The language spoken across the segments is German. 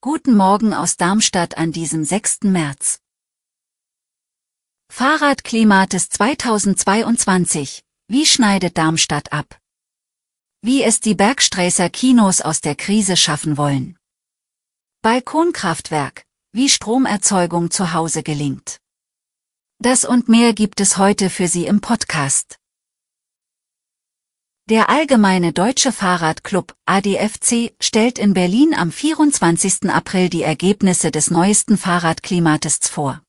Guten Morgen aus Darmstadt an diesem 6. März. Fahrradklimates 2022. Wie schneidet Darmstadt ab? Wie es die Bergsträßer Kinos aus der Krise schaffen wollen. Balkonkraftwerk. Wie Stromerzeugung zu Hause gelingt. Das und mehr gibt es heute für Sie im Podcast. Der Allgemeine Deutsche Fahrradclub ADFC stellt in Berlin am 24. April die Ergebnisse des neuesten Fahrradklimatests vor.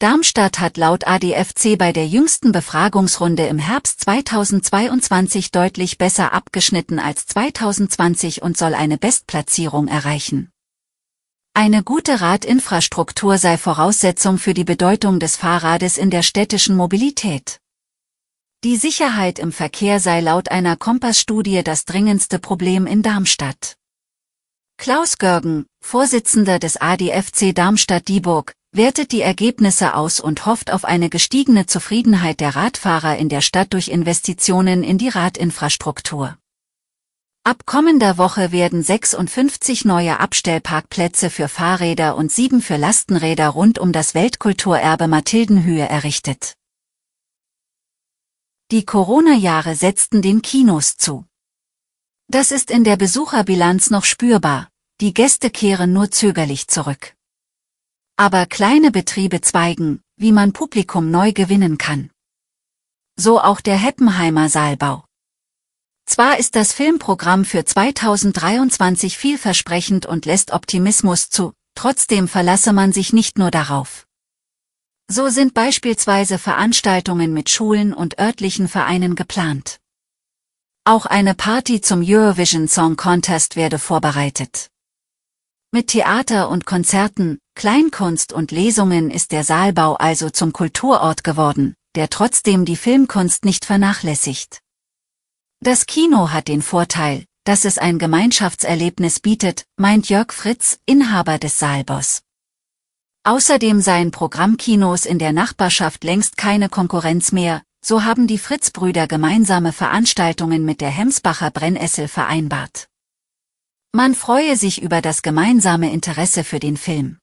Darmstadt hat laut ADFC bei der jüngsten Befragungsrunde im Herbst 2022 deutlich besser abgeschnitten als 2020 und soll eine Bestplatzierung erreichen. Eine gute Radinfrastruktur sei Voraussetzung für die Bedeutung des Fahrrades in der städtischen Mobilität. Die Sicherheit im Verkehr sei laut einer Kompass-Studie das dringendste Problem in Darmstadt. Klaus Görgen, Vorsitzender des ADFC Darmstadt-Dieburg, wertet die Ergebnisse aus und hofft auf eine gestiegene Zufriedenheit der Radfahrer in der Stadt durch Investitionen in die Radinfrastruktur. Ab kommender Woche werden 56 neue Abstellparkplätze für Fahrräder und sieben für Lastenräder rund um das Weltkulturerbe Mathildenhöhe errichtet. Die Corona-Jahre setzten den Kinos zu. Das ist in der Besucherbilanz noch spürbar, die Gäste kehren nur zögerlich zurück. Aber kleine Betriebe zweigen, wie man Publikum neu gewinnen kann. So auch der Heppenheimer Saalbau. Zwar ist das Filmprogramm für 2023 vielversprechend und lässt Optimismus zu, trotzdem verlasse man sich nicht nur darauf. So sind beispielsweise Veranstaltungen mit Schulen und örtlichen Vereinen geplant. Auch eine Party zum Eurovision Song Contest werde vorbereitet. Mit Theater und Konzerten, Kleinkunst und Lesungen ist der Saalbau also zum Kulturort geworden, der trotzdem die Filmkunst nicht vernachlässigt. Das Kino hat den Vorteil, dass es ein Gemeinschaftserlebnis bietet, meint Jörg Fritz, Inhaber des Saalbos. Außerdem seien Programmkinos in der Nachbarschaft längst keine Konkurrenz mehr, so haben die Fritz-Brüder gemeinsame Veranstaltungen mit der Hemsbacher Brennessel vereinbart. Man freue sich über das gemeinsame Interesse für den Film.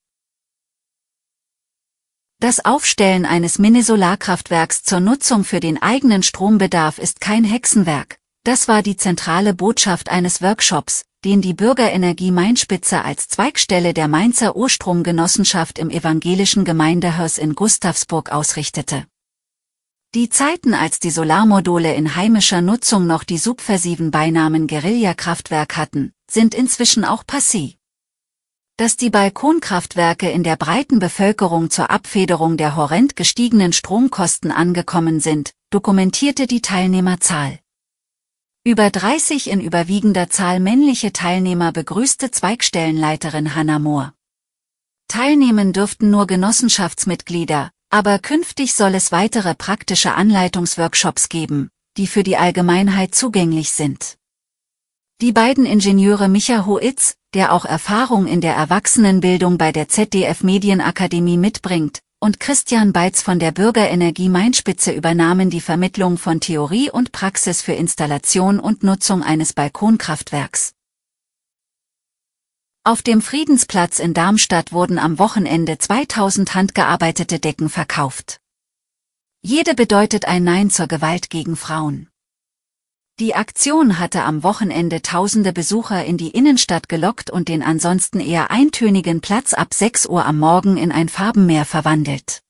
Das Aufstellen eines Mini-Solarkraftwerks zur Nutzung für den eigenen Strombedarf ist kein Hexenwerk, das war die zentrale Botschaft eines Workshops, den die Bürgerenergie Mainspitze als Zweigstelle der Mainzer Urstromgenossenschaft im evangelischen Gemeindehaus in Gustavsburg ausrichtete. Die Zeiten, als die Solarmodule in heimischer Nutzung noch die subversiven Beinamen Guerillakraftwerk hatten, sind inzwischen auch passé. Dass die Balkonkraftwerke in der breiten Bevölkerung zur Abfederung der horrend gestiegenen Stromkosten angekommen sind, dokumentierte die Teilnehmerzahl. Über 30 in überwiegender Zahl männliche Teilnehmer begrüßte Zweigstellenleiterin Hannah Mohr. Teilnehmen dürften nur Genossenschaftsmitglieder, aber künftig soll es weitere praktische Anleitungsworkshops geben, die für die Allgemeinheit zugänglich sind. Die beiden Ingenieure Micha Hoitz, der auch Erfahrung in der Erwachsenenbildung bei der ZDF Medienakademie mitbringt, und Christian Beitz von der Bürgerenergie Mainspitze übernahmen die Vermittlung von Theorie und Praxis für Installation und Nutzung eines Balkonkraftwerks. Auf dem Friedensplatz in Darmstadt wurden am Wochenende 2000 handgearbeitete Decken verkauft. Jede bedeutet ein Nein zur Gewalt gegen Frauen. Die Aktion hatte am Wochenende tausende Besucher in die Innenstadt gelockt und den ansonsten eher eintönigen Platz ab 6 Uhr am Morgen in ein Farbenmeer verwandelt.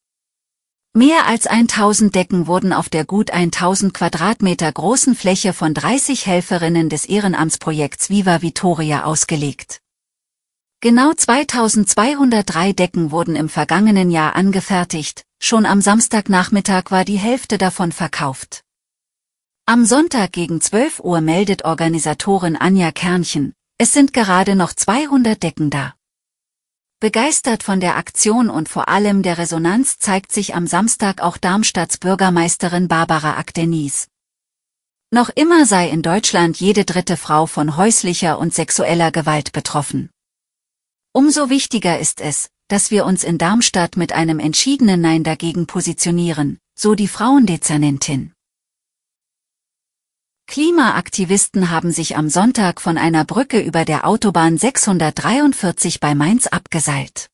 Mehr als 1000 Decken wurden auf der gut 1000 Quadratmeter großen Fläche von 30 Helferinnen des Ehrenamtsprojekts Viva Vitoria ausgelegt. Genau 2203 Decken wurden im vergangenen Jahr angefertigt, schon am Samstagnachmittag war die Hälfte davon verkauft. Am Sonntag gegen 12 Uhr meldet Organisatorin Anja Kernchen, Es sind gerade noch 200 Decken da. Begeistert von der Aktion und vor allem der Resonanz zeigt sich am Samstag auch Darmstadts Bürgermeisterin Barbara Akdenis. Noch immer sei in Deutschland jede dritte Frau von häuslicher und sexueller Gewalt betroffen. Umso wichtiger ist es, dass wir uns in Darmstadt mit einem entschiedenen Nein dagegen positionieren, so die Frauendezernentin. Klimaaktivisten haben sich am Sonntag von einer Brücke über der Autobahn 643 bei Mainz abgeseilt.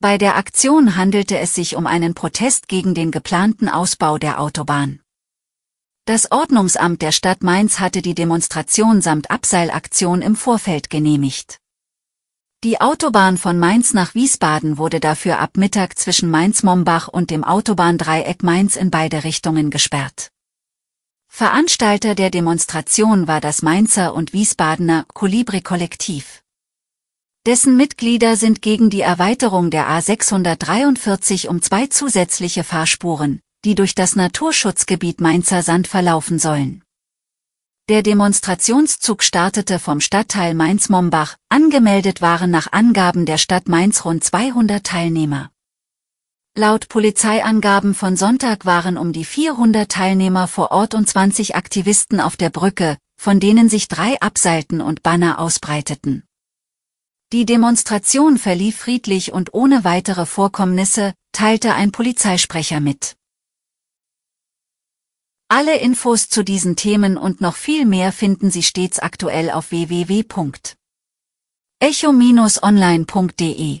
Bei der Aktion handelte es sich um einen Protest gegen den geplanten Ausbau der Autobahn. Das Ordnungsamt der Stadt Mainz hatte die Demonstration samt Abseilaktion im Vorfeld genehmigt. Die Autobahn von Mainz nach Wiesbaden wurde dafür ab Mittag zwischen Mainz-Mombach und dem Autobahndreieck Mainz in beide Richtungen gesperrt. Veranstalter der Demonstration war das Mainzer und Wiesbadener Kolibri-Kollektiv. Dessen Mitglieder sind gegen die Erweiterung der A643 um zwei zusätzliche Fahrspuren, die durch das Naturschutzgebiet Mainzer Sand verlaufen sollen. Der Demonstrationszug startete vom Stadtteil Mainz-Mombach, angemeldet waren nach Angaben der Stadt Mainz rund 200 Teilnehmer. Laut Polizeiangaben von Sonntag waren um die 400 Teilnehmer vor Ort und 20 Aktivisten auf der Brücke, von denen sich drei abseilten und Banner ausbreiteten. Die Demonstration verlief friedlich und ohne weitere Vorkommnisse, teilte ein Polizeisprecher mit. Alle Infos zu diesen Themen und noch viel mehr finden Sie stets aktuell auf www.echo-online.de.